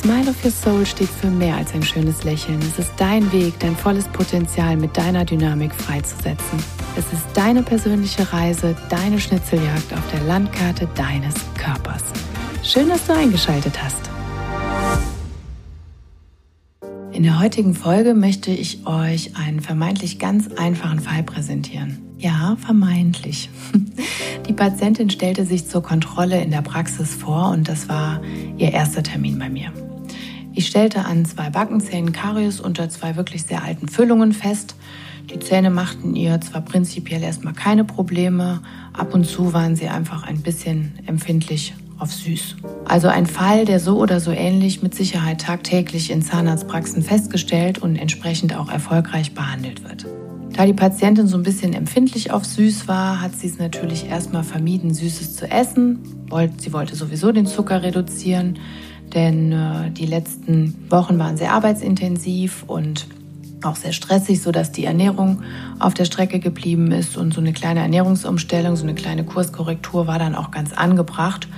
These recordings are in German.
Smile of Your Soul steht für mehr als ein schönes Lächeln. Es ist dein Weg, dein volles Potenzial mit deiner Dynamik freizusetzen. Es ist deine persönliche Reise, deine Schnitzeljagd auf der Landkarte deines Körpers. Schön, dass du eingeschaltet hast. In der heutigen Folge möchte ich euch einen vermeintlich ganz einfachen Fall präsentieren. Ja, vermeintlich. Die Patientin stellte sich zur Kontrolle in der Praxis vor und das war ihr erster Termin bei mir. Ich stellte an zwei Backenzähnen Karies unter zwei wirklich sehr alten Füllungen fest. Die Zähne machten ihr zwar prinzipiell erstmal keine Probleme, ab und zu waren sie einfach ein bisschen empfindlich auf süß. Also ein Fall, der so oder so ähnlich mit Sicherheit tagtäglich in Zahnarztpraxen festgestellt und entsprechend auch erfolgreich behandelt wird. Da die Patientin so ein bisschen empfindlich auf süß war, hat sie es natürlich erstmal vermieden, Süßes zu essen. Sie wollte sowieso den Zucker reduzieren denn äh, die letzten Wochen waren sehr arbeitsintensiv und auch sehr stressig, sodass die Ernährung auf der Strecke geblieben ist und so eine kleine Ernährungsumstellung, so eine kleine Kurskorrektur war dann auch ganz angebracht.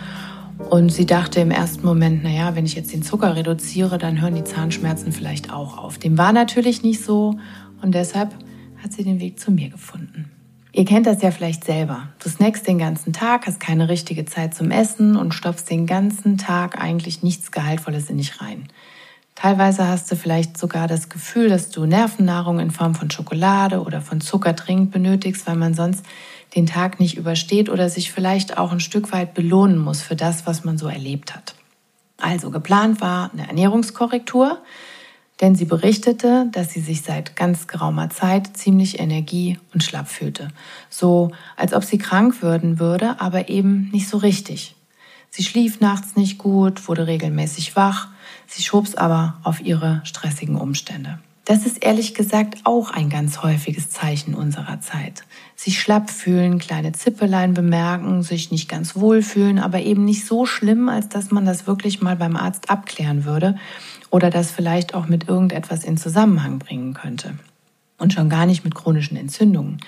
Und sie dachte im ersten Moment, naja, wenn ich jetzt den Zucker reduziere, dann hören die Zahnschmerzen vielleicht auch auf. Dem war natürlich nicht so und deshalb hat sie den Weg zu mir gefunden. Ihr kennt das ja vielleicht selber. Du snackst den ganzen Tag, hast keine richtige Zeit zum Essen und stopfst den ganzen Tag eigentlich nichts Gehaltvolles in dich rein. Teilweise hast du vielleicht sogar das Gefühl, dass du Nervennahrung in Form von Schokolade oder von Zucker dringend benötigst, weil man sonst den Tag nicht übersteht oder sich vielleicht auch ein Stück weit belohnen muss für das, was man so erlebt hat. Also geplant war eine Ernährungskorrektur, denn sie berichtete, dass sie sich seit ganz geraumer Zeit ziemlich energie- und schlapp fühlte. So, als ob sie krank würden würde, aber eben nicht so richtig. Sie schlief nachts nicht gut, wurde regelmäßig wach, sie schob's aber auf ihre stressigen Umstände. Das ist ehrlich gesagt auch ein ganz häufiges Zeichen unserer Zeit. Sich schlapp fühlen, kleine Zippelein bemerken, sich nicht ganz wohl fühlen, aber eben nicht so schlimm, als dass man das wirklich mal beim Arzt abklären würde oder das vielleicht auch mit irgendetwas in Zusammenhang bringen könnte. Und schon gar nicht mit chronischen Entzündungen.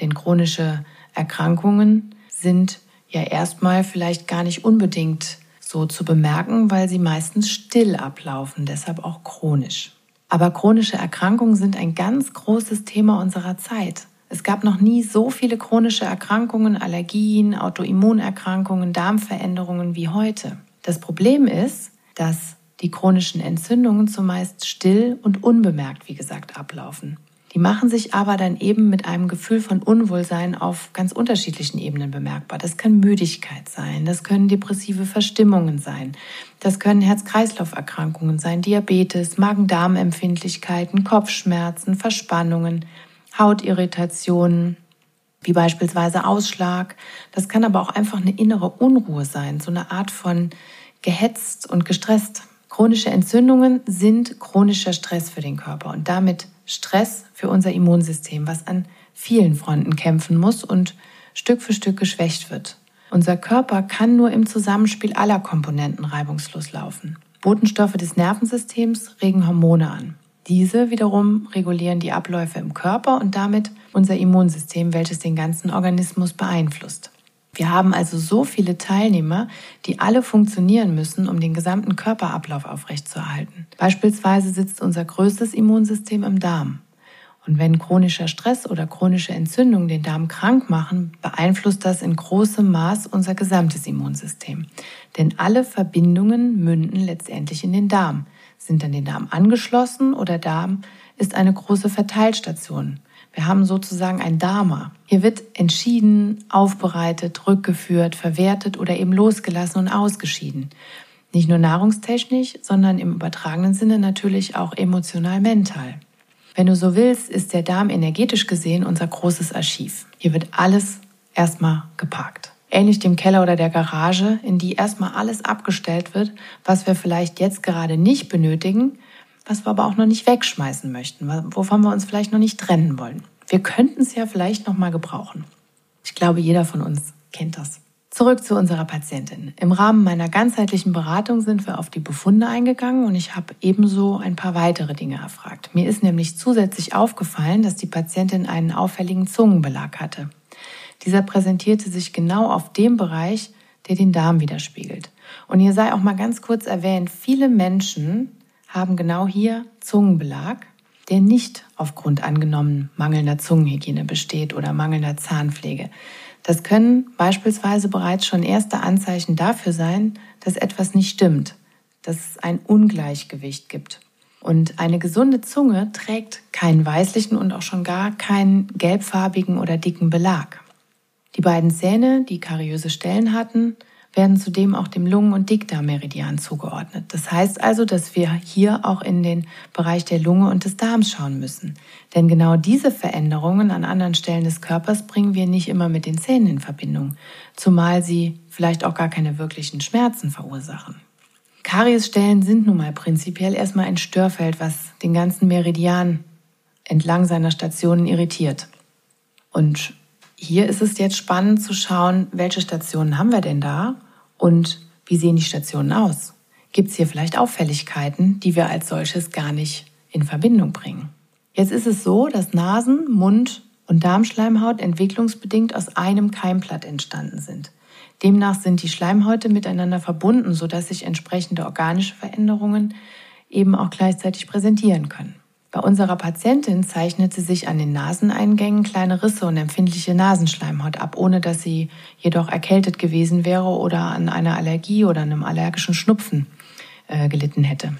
Denn chronische Erkrankungen sind ja erstmal vielleicht gar nicht unbedingt so zu bemerken, weil sie meistens still ablaufen, deshalb auch chronisch. Aber chronische Erkrankungen sind ein ganz großes Thema unserer Zeit. Es gab noch nie so viele chronische Erkrankungen, Allergien, Autoimmunerkrankungen, Darmveränderungen wie heute. Das Problem ist, dass die chronischen Entzündungen zumeist still und unbemerkt, wie gesagt, ablaufen. Die machen sich aber dann eben mit einem Gefühl von Unwohlsein auf ganz unterschiedlichen Ebenen bemerkbar. Das kann Müdigkeit sein, das können depressive Verstimmungen sein, das können Herz-Kreislauf-Erkrankungen sein, Diabetes, Magen-Darm-Empfindlichkeiten, Kopfschmerzen, Verspannungen, Hautirritationen, wie beispielsweise Ausschlag. Das kann aber auch einfach eine innere Unruhe sein, so eine Art von gehetzt und gestresst. Chronische Entzündungen sind chronischer Stress für den Körper und damit Stress für unser Immunsystem, was an vielen Fronten kämpfen muss und Stück für Stück geschwächt wird. Unser Körper kann nur im Zusammenspiel aller Komponenten reibungslos laufen. Botenstoffe des Nervensystems regen Hormone an. Diese wiederum regulieren die Abläufe im Körper und damit unser Immunsystem, welches den ganzen Organismus beeinflusst. Wir haben also so viele Teilnehmer, die alle funktionieren müssen, um den gesamten Körperablauf aufrechtzuerhalten. Beispielsweise sitzt unser größtes Immunsystem im Darm. Und wenn chronischer Stress oder chronische Entzündungen den Darm krank machen, beeinflusst das in großem Maß unser gesamtes Immunsystem. Denn alle Verbindungen münden letztendlich in den Darm, sind an den Darm angeschlossen oder Darm ist eine große Verteilstation. Wir haben sozusagen ein Dharma. Hier wird entschieden, aufbereitet, rückgeführt, verwertet oder eben losgelassen und ausgeschieden. Nicht nur nahrungstechnisch, sondern im übertragenen Sinne natürlich auch emotional mental. Wenn du so willst, ist der Darm energetisch gesehen unser großes Archiv. Hier wird alles erstmal geparkt. Ähnlich dem Keller oder der Garage, in die erstmal alles abgestellt wird, was wir vielleicht jetzt gerade nicht benötigen, was wir aber auch noch nicht wegschmeißen möchten, wovon wir uns vielleicht noch nicht trennen wollen. Wir könnten es ja vielleicht noch mal gebrauchen. Ich glaube, jeder von uns kennt das. Zurück zu unserer Patientin. Im Rahmen meiner ganzheitlichen Beratung sind wir auf die Befunde eingegangen und ich habe ebenso ein paar weitere Dinge erfragt. Mir ist nämlich zusätzlich aufgefallen, dass die Patientin einen auffälligen Zungenbelag hatte. Dieser präsentierte sich genau auf dem Bereich, der den Darm widerspiegelt. Und hier sei auch mal ganz kurz erwähnt, viele Menschen haben genau hier Zungenbelag, der nicht aufgrund angenommen mangelnder Zungenhygiene besteht oder mangelnder Zahnpflege. Das können beispielsweise bereits schon erste Anzeichen dafür sein, dass etwas nicht stimmt, dass es ein Ungleichgewicht gibt. Und eine gesunde Zunge trägt keinen weißlichen und auch schon gar keinen gelbfarbigen oder dicken Belag. Die beiden Zähne, die kariöse Stellen hatten, werden zudem auch dem Lungen- und Dickdarmmeridian zugeordnet. Das heißt also, dass wir hier auch in den Bereich der Lunge und des Darms schauen müssen. Denn genau diese Veränderungen an anderen Stellen des Körpers bringen wir nicht immer mit den Zähnen in Verbindung, zumal sie vielleicht auch gar keine wirklichen Schmerzen verursachen. Kariesstellen sind nun mal prinzipiell erstmal ein Störfeld, was den ganzen Meridian entlang seiner Stationen irritiert. Und hier ist es jetzt spannend zu schauen, welche Stationen haben wir denn da und wie sehen die Stationen aus? Gibt es hier vielleicht Auffälligkeiten, die wir als solches gar nicht in Verbindung bringen? Jetzt ist es so, dass Nasen, Mund und Darmschleimhaut entwicklungsbedingt aus einem Keimblatt entstanden sind. Demnach sind die Schleimhäute miteinander verbunden, sodass sich entsprechende organische Veränderungen eben auch gleichzeitig präsentieren können. Bei unserer Patientin zeichnete sich an den Naseneingängen kleine Risse und empfindliche Nasenschleimhaut ab, ohne dass sie jedoch erkältet gewesen wäre oder an einer Allergie oder einem allergischen Schnupfen äh, gelitten hätte.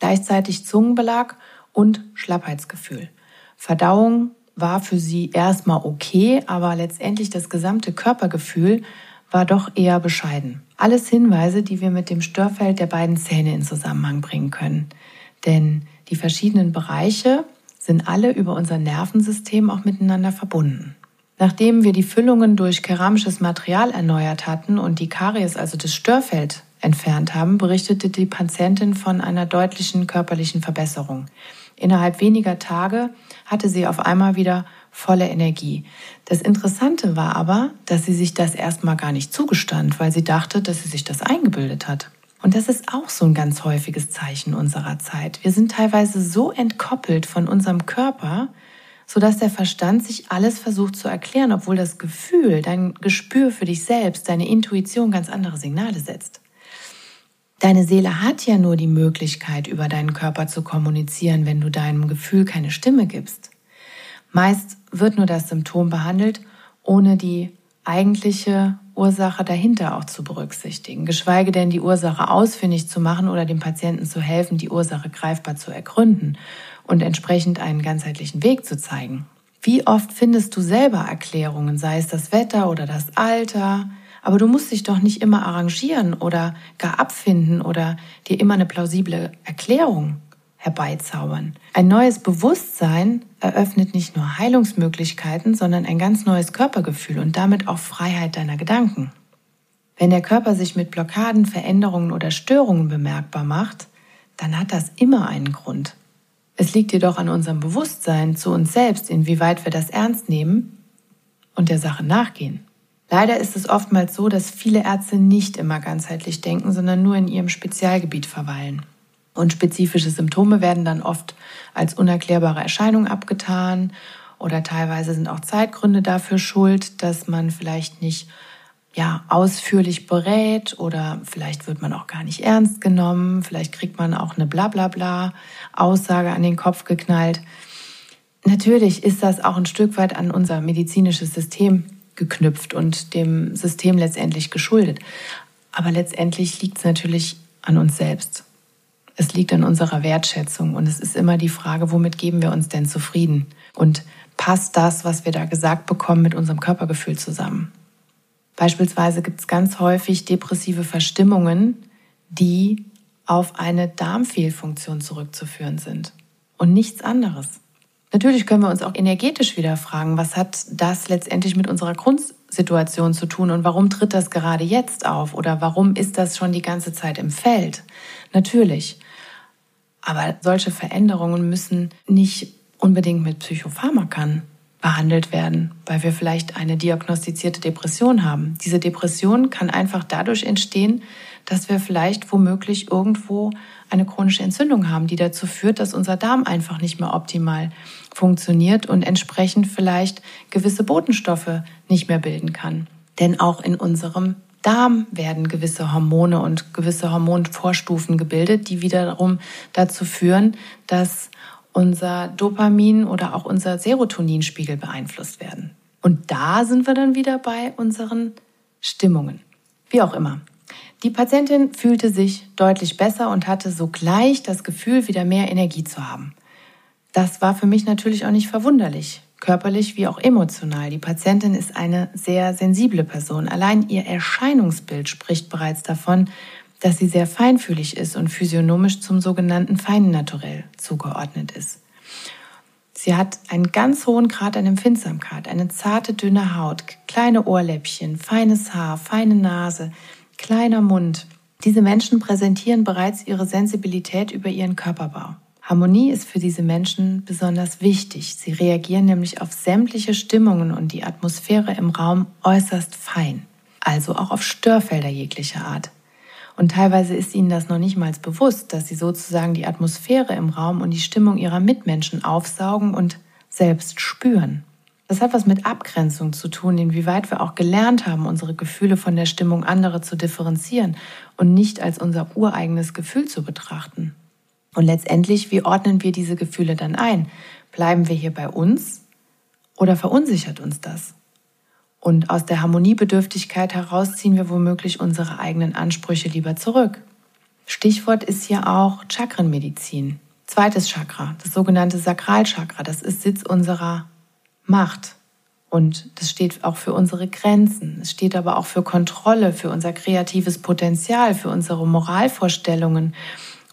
Gleichzeitig Zungenbelag und Schlappheitsgefühl. Verdauung war für sie erstmal okay, aber letztendlich das gesamte Körpergefühl war doch eher bescheiden. Alles Hinweise, die wir mit dem Störfeld der beiden Zähne in Zusammenhang bringen können. Denn die verschiedenen Bereiche sind alle über unser Nervensystem auch miteinander verbunden. Nachdem wir die Füllungen durch keramisches Material erneuert hatten und die Karies, also das Störfeld, entfernt haben, berichtete die Patientin von einer deutlichen körperlichen Verbesserung. Innerhalb weniger Tage hatte sie auf einmal wieder volle Energie. Das Interessante war aber, dass sie sich das erstmal gar nicht zugestand, weil sie dachte, dass sie sich das eingebildet hat. Und das ist auch so ein ganz häufiges Zeichen unserer Zeit. Wir sind teilweise so entkoppelt von unserem Körper, sodass der Verstand sich alles versucht zu erklären, obwohl das Gefühl, dein Gespür für dich selbst, deine Intuition ganz andere Signale setzt. Deine Seele hat ja nur die Möglichkeit, über deinen Körper zu kommunizieren, wenn du deinem Gefühl keine Stimme gibst. Meist wird nur das Symptom behandelt, ohne die eigentliche Ursache dahinter auch zu berücksichtigen, geschweige denn die Ursache ausfindig zu machen oder dem Patienten zu helfen, die Ursache greifbar zu ergründen und entsprechend einen ganzheitlichen Weg zu zeigen. Wie oft findest du selber Erklärungen, sei es das Wetter oder das Alter, aber du musst dich doch nicht immer arrangieren oder gar abfinden oder dir immer eine plausible Erklärung herbeizaubern. Ein neues Bewusstsein eröffnet nicht nur Heilungsmöglichkeiten, sondern ein ganz neues Körpergefühl und damit auch Freiheit deiner Gedanken. Wenn der Körper sich mit Blockaden, Veränderungen oder Störungen bemerkbar macht, dann hat das immer einen Grund. Es liegt jedoch an unserem Bewusstsein zu uns selbst, inwieweit wir das ernst nehmen und der Sache nachgehen. Leider ist es oftmals so, dass viele Ärzte nicht immer ganzheitlich denken, sondern nur in ihrem Spezialgebiet verweilen. Und spezifische Symptome werden dann oft als unerklärbare Erscheinung abgetan oder teilweise sind auch Zeitgründe dafür schuld, dass man vielleicht nicht ja, ausführlich berät oder vielleicht wird man auch gar nicht ernst genommen, vielleicht kriegt man auch eine Blablabla Aussage an den Kopf geknallt. Natürlich ist das auch ein Stück weit an unser medizinisches System geknüpft und dem System letztendlich geschuldet. Aber letztendlich liegt es natürlich an uns selbst. Es liegt an unserer Wertschätzung und es ist immer die Frage, womit geben wir uns denn zufrieden? Und passt das, was wir da gesagt bekommen, mit unserem Körpergefühl zusammen? Beispielsweise gibt es ganz häufig depressive Verstimmungen, die auf eine Darmfehlfunktion zurückzuführen sind und nichts anderes. Natürlich können wir uns auch energetisch wieder fragen, was hat das letztendlich mit unserer Grundsituation zu tun und warum tritt das gerade jetzt auf oder warum ist das schon die ganze Zeit im Feld? Natürlich. Aber solche Veränderungen müssen nicht unbedingt mit Psychopharmakern behandelt werden, weil wir vielleicht eine diagnostizierte Depression haben. Diese Depression kann einfach dadurch entstehen, dass wir vielleicht womöglich irgendwo eine chronische Entzündung haben, die dazu führt, dass unser Darm einfach nicht mehr optimal funktioniert und entsprechend vielleicht gewisse Botenstoffe nicht mehr bilden kann. Denn auch in unserem Darm werden gewisse Hormone und gewisse Hormonvorstufen gebildet, die wiederum dazu führen, dass unser Dopamin oder auch unser Serotoninspiegel beeinflusst werden. Und da sind wir dann wieder bei unseren Stimmungen. Wie auch immer. Die Patientin fühlte sich deutlich besser und hatte sogleich das Gefühl, wieder mehr Energie zu haben. Das war für mich natürlich auch nicht verwunderlich, körperlich wie auch emotional. Die Patientin ist eine sehr sensible Person. Allein ihr Erscheinungsbild spricht bereits davon, dass sie sehr feinfühlig ist und physiognomisch zum sogenannten feinen Naturell zugeordnet ist. Sie hat einen ganz hohen Grad an Empfindsamkeit, eine zarte, dünne Haut, kleine Ohrläppchen, feines Haar, feine Nase, kleiner Mund. Diese Menschen präsentieren bereits ihre Sensibilität über ihren Körperbau. Harmonie ist für diese Menschen besonders wichtig. Sie reagieren nämlich auf sämtliche Stimmungen und die Atmosphäre im Raum äußerst fein, also auch auf Störfelder jeglicher Art. Und teilweise ist ihnen das noch nicht mal bewusst, dass sie sozusagen die Atmosphäre im Raum und die Stimmung ihrer Mitmenschen aufsaugen und selbst spüren. Das hat was mit Abgrenzung zu tun, inwieweit wir auch gelernt haben, unsere Gefühle von der Stimmung anderer zu differenzieren und nicht als unser ureigenes Gefühl zu betrachten. Und letztendlich, wie ordnen wir diese Gefühle dann ein? Bleiben wir hier bei uns oder verunsichert uns das? Und aus der Harmoniebedürftigkeit heraus ziehen wir womöglich unsere eigenen Ansprüche lieber zurück. Stichwort ist hier auch Chakrenmedizin. Zweites Chakra, das sogenannte Sakralchakra, das ist Sitz unserer Macht. Und das steht auch für unsere Grenzen. Es steht aber auch für Kontrolle, für unser kreatives Potenzial, für unsere Moralvorstellungen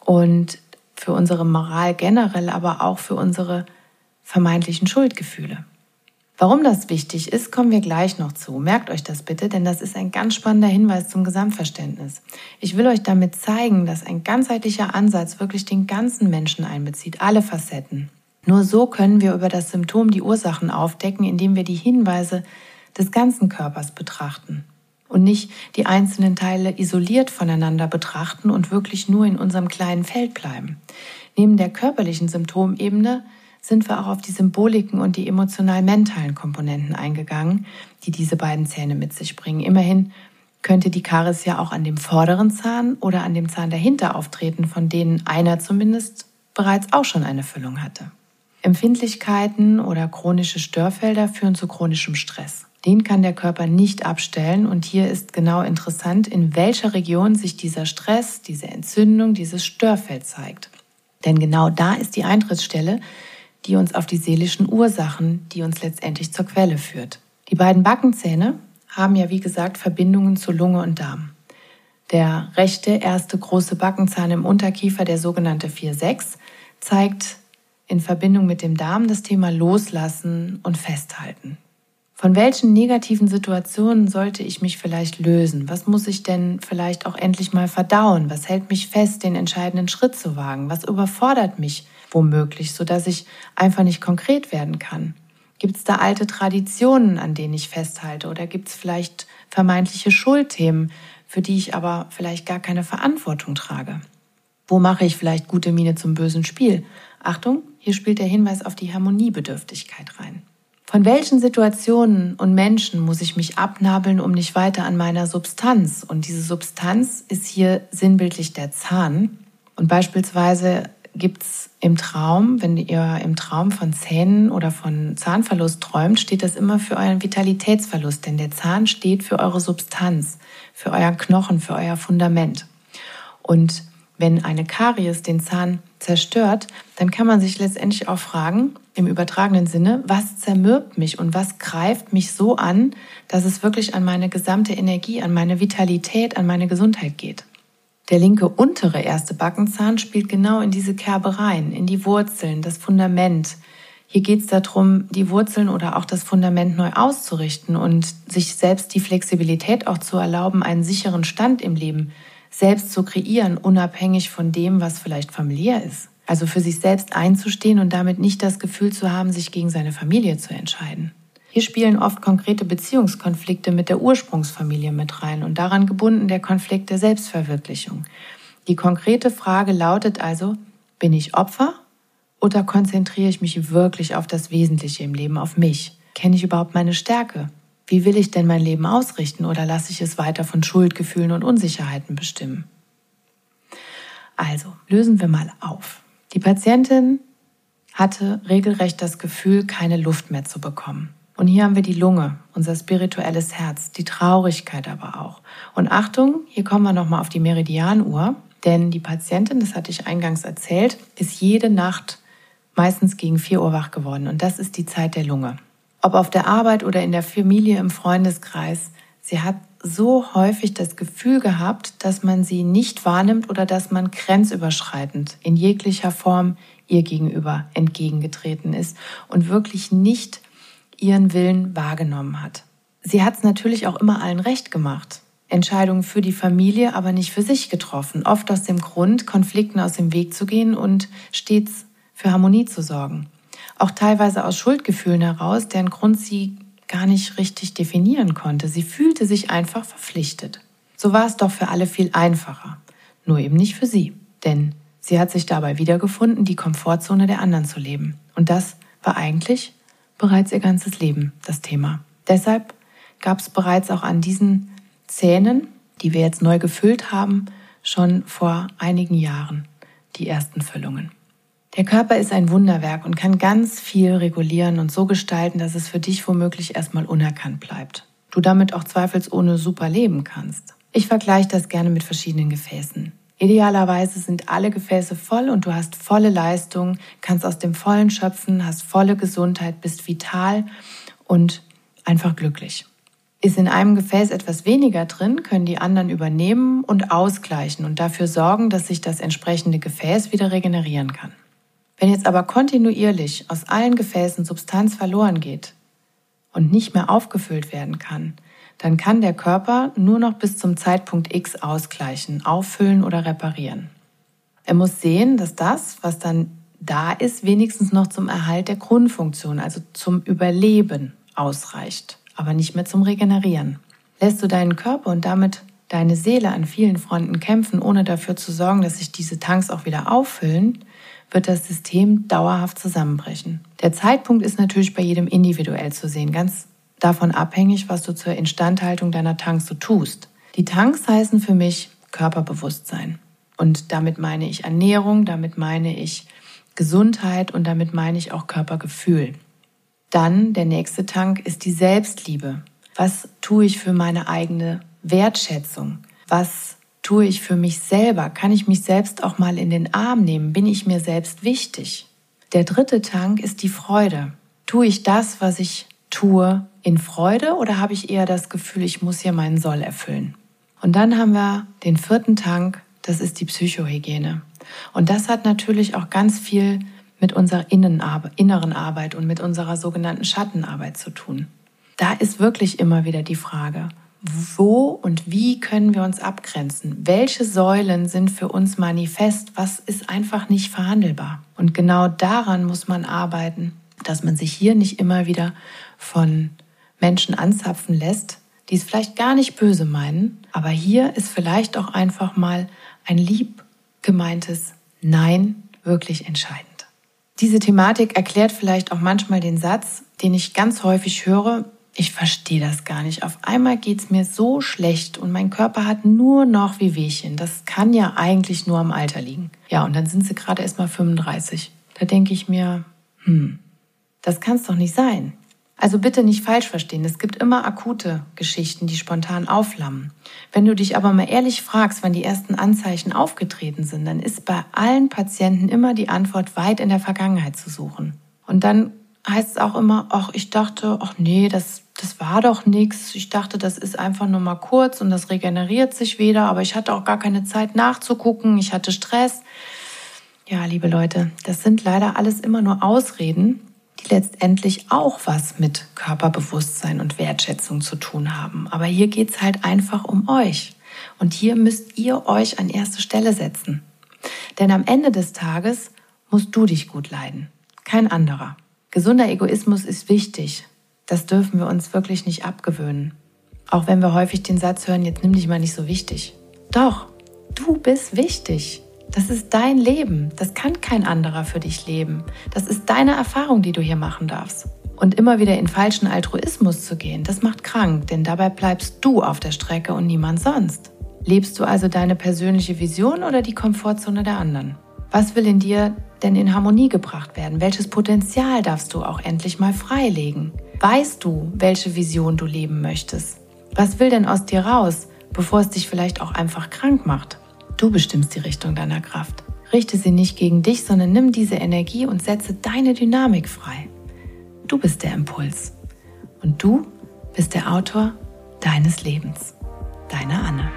und für unsere Moral generell, aber auch für unsere vermeintlichen Schuldgefühle. Warum das wichtig ist, kommen wir gleich noch zu. Merkt euch das bitte, denn das ist ein ganz spannender Hinweis zum Gesamtverständnis. Ich will euch damit zeigen, dass ein ganzheitlicher Ansatz wirklich den ganzen Menschen einbezieht, alle Facetten. Nur so können wir über das Symptom die Ursachen aufdecken, indem wir die Hinweise des ganzen Körpers betrachten und nicht die einzelnen Teile isoliert voneinander betrachten und wirklich nur in unserem kleinen Feld bleiben. Neben der körperlichen Symptomebene sind wir auch auf die Symboliken und die emotional-mentalen Komponenten eingegangen, die diese beiden Zähne mit sich bringen. Immerhin könnte die Karies ja auch an dem vorderen Zahn oder an dem Zahn dahinter auftreten, von denen einer zumindest bereits auch schon eine Füllung hatte. Empfindlichkeiten oder chronische Störfelder führen zu chronischem Stress. Den kann der Körper nicht abstellen und hier ist genau interessant, in welcher Region sich dieser Stress, diese Entzündung, dieses Störfeld zeigt. Denn genau da ist die Eintrittsstelle, die uns auf die seelischen Ursachen, die uns letztendlich zur Quelle führt. Die beiden Backenzähne haben ja wie gesagt Verbindungen zu Lunge und Darm. Der rechte erste große Backenzahn im Unterkiefer, der sogenannte 4-6, zeigt in Verbindung mit dem Darm das Thema Loslassen und Festhalten. Von welchen negativen Situationen sollte ich mich vielleicht lösen? Was muss ich denn vielleicht auch endlich mal verdauen? Was hält mich fest, den entscheidenden Schritt zu wagen? Was überfordert mich womöglich, sodass ich einfach nicht konkret werden kann? Gibt es da alte Traditionen, an denen ich festhalte? Oder gibt es vielleicht vermeintliche Schuldthemen, für die ich aber vielleicht gar keine Verantwortung trage? Wo mache ich vielleicht gute Miene zum bösen Spiel? Achtung, hier spielt der Hinweis auf die Harmoniebedürftigkeit rein. Von welchen Situationen und Menschen muss ich mich abnabeln, um nicht weiter an meiner Substanz? Und diese Substanz ist hier sinnbildlich der Zahn. Und beispielsweise gibt es im Traum, wenn ihr im Traum von Zähnen oder von Zahnverlust träumt, steht das immer für euren Vitalitätsverlust. Denn der Zahn steht für eure Substanz, für euren Knochen, für euer Fundament. Und wenn eine Karies den Zahn zerstört, dann kann man sich letztendlich auch fragen, im übertragenen Sinne, was zermürbt mich und was greift mich so an, dass es wirklich an meine gesamte Energie, an meine Vitalität, an meine Gesundheit geht. Der linke untere erste Backenzahn spielt genau in diese Kerbe rein, in die Wurzeln, das Fundament. Hier geht es darum, die Wurzeln oder auch das Fundament neu auszurichten und sich selbst die Flexibilität auch zu erlauben, einen sicheren Stand im Leben selbst zu kreieren, unabhängig von dem, was vielleicht familiär ist. Also für sich selbst einzustehen und damit nicht das Gefühl zu haben, sich gegen seine Familie zu entscheiden. Hier spielen oft konkrete Beziehungskonflikte mit der Ursprungsfamilie mit rein und daran gebunden der Konflikt der Selbstverwirklichung. Die konkrete Frage lautet also, bin ich Opfer oder konzentriere ich mich wirklich auf das Wesentliche im Leben, auf mich? Kenne ich überhaupt meine Stärke? Wie will ich denn mein Leben ausrichten oder lasse ich es weiter von Schuldgefühlen und Unsicherheiten bestimmen? Also, lösen wir mal auf. Die Patientin hatte regelrecht das Gefühl, keine Luft mehr zu bekommen. Und hier haben wir die Lunge, unser spirituelles Herz, die Traurigkeit aber auch. Und Achtung, hier kommen wir nochmal auf die Meridianuhr, denn die Patientin, das hatte ich eingangs erzählt, ist jede Nacht meistens gegen 4 Uhr wach geworden. Und das ist die Zeit der Lunge. Ob auf der Arbeit oder in der Familie, im Freundeskreis, sie hat so häufig das Gefühl gehabt, dass man sie nicht wahrnimmt oder dass man grenzüberschreitend in jeglicher Form ihr gegenüber entgegengetreten ist und wirklich nicht ihren Willen wahrgenommen hat. Sie hat es natürlich auch immer allen recht gemacht. Entscheidungen für die Familie, aber nicht für sich getroffen. Oft aus dem Grund, Konflikten aus dem Weg zu gehen und stets für Harmonie zu sorgen. Auch teilweise aus Schuldgefühlen heraus, deren Grund sie gar nicht richtig definieren konnte. Sie fühlte sich einfach verpflichtet. So war es doch für alle viel einfacher. Nur eben nicht für sie. Denn sie hat sich dabei wiedergefunden, die Komfortzone der anderen zu leben. Und das war eigentlich bereits ihr ganzes Leben das Thema. Deshalb gab es bereits auch an diesen Zähnen, die wir jetzt neu gefüllt haben, schon vor einigen Jahren die ersten Füllungen. Der Körper ist ein Wunderwerk und kann ganz viel regulieren und so gestalten, dass es für dich womöglich erstmal unerkannt bleibt. Du damit auch zweifelsohne super leben kannst. Ich vergleiche das gerne mit verschiedenen Gefäßen. Idealerweise sind alle Gefäße voll und du hast volle Leistung, kannst aus dem Vollen schöpfen, hast volle Gesundheit, bist vital und einfach glücklich. Ist in einem Gefäß etwas weniger drin, können die anderen übernehmen und ausgleichen und dafür sorgen, dass sich das entsprechende Gefäß wieder regenerieren kann. Wenn jetzt aber kontinuierlich aus allen Gefäßen Substanz verloren geht und nicht mehr aufgefüllt werden kann, dann kann der Körper nur noch bis zum Zeitpunkt X ausgleichen, auffüllen oder reparieren. Er muss sehen, dass das, was dann da ist, wenigstens noch zum Erhalt der Grundfunktion, also zum Überleben ausreicht, aber nicht mehr zum Regenerieren. Lässt du deinen Körper und damit deine Seele an vielen Fronten kämpfen, ohne dafür zu sorgen, dass sich diese Tanks auch wieder auffüllen, wird das System dauerhaft zusammenbrechen. Der Zeitpunkt ist natürlich bei jedem individuell zu sehen, ganz davon abhängig, was du zur Instandhaltung deiner Tanks so tust. Die Tanks heißen für mich Körperbewusstsein. Und damit meine ich Ernährung, damit meine ich Gesundheit und damit meine ich auch Körpergefühl. Dann der nächste Tank ist die Selbstliebe. Was tue ich für meine eigene Wertschätzung? Was tue ich für mich selber? Kann ich mich selbst auch mal in den Arm nehmen? Bin ich mir selbst wichtig? Der dritte Tank ist die Freude. Tue ich das, was ich tue, in Freude oder habe ich eher das Gefühl, ich muss hier meinen Soll erfüllen? Und dann haben wir den vierten Tank, das ist die Psychohygiene. Und das hat natürlich auch ganz viel mit unserer inneren Arbeit und mit unserer sogenannten Schattenarbeit zu tun. Da ist wirklich immer wieder die Frage, wo und wie können wir uns abgrenzen? Welche Säulen sind für uns manifest? Was ist einfach nicht verhandelbar? Und genau daran muss man arbeiten, dass man sich hier nicht immer wieder von Menschen anzapfen lässt, die es vielleicht gar nicht böse meinen, aber hier ist vielleicht auch einfach mal ein lieb gemeintes Nein wirklich entscheidend. Diese Thematik erklärt vielleicht auch manchmal den Satz, den ich ganz häufig höre, ich verstehe das gar nicht. Auf einmal geht es mir so schlecht und mein Körper hat nur noch Wehwehchen. Das kann ja eigentlich nur am Alter liegen. Ja, und dann sind sie gerade erst mal 35. Da denke ich mir, hm, das kann es doch nicht sein. Also bitte nicht falsch verstehen. Es gibt immer akute Geschichten, die spontan aufflammen. Wenn du dich aber mal ehrlich fragst, wann die ersten Anzeichen aufgetreten sind, dann ist bei allen Patienten immer die Antwort weit in der Vergangenheit zu suchen. Und dann heißt es auch immer, ach, ich dachte, ach nee, das, das war doch nichts. Ich dachte, das ist einfach nur mal kurz und das regeneriert sich wieder, aber ich hatte auch gar keine Zeit nachzugucken. Ich hatte Stress. Ja, liebe Leute, das sind leider alles immer nur Ausreden, die letztendlich auch was mit Körperbewusstsein und Wertschätzung zu tun haben. Aber hier geht es halt einfach um euch. Und hier müsst ihr euch an erste Stelle setzen. Denn am Ende des Tages musst du dich gut leiden, kein anderer. Gesunder Egoismus ist wichtig. Das dürfen wir uns wirklich nicht abgewöhnen. Auch wenn wir häufig den Satz hören, jetzt nimm dich mal nicht so wichtig. Doch, du bist wichtig. Das ist dein Leben. Das kann kein anderer für dich leben. Das ist deine Erfahrung, die du hier machen darfst. Und immer wieder in falschen Altruismus zu gehen, das macht krank, denn dabei bleibst du auf der Strecke und niemand sonst. Lebst du also deine persönliche Vision oder die Komfortzone der anderen? Was will in dir denn in Harmonie gebracht werden? Welches Potenzial darfst du auch endlich mal freilegen? Weißt du, welche Vision du leben möchtest? Was will denn aus dir raus, bevor es dich vielleicht auch einfach krank macht? Du bestimmst die Richtung deiner Kraft. Richte sie nicht gegen dich, sondern nimm diese Energie und setze deine Dynamik frei. Du bist der Impuls. Und du bist der Autor deines Lebens. Deine Anne.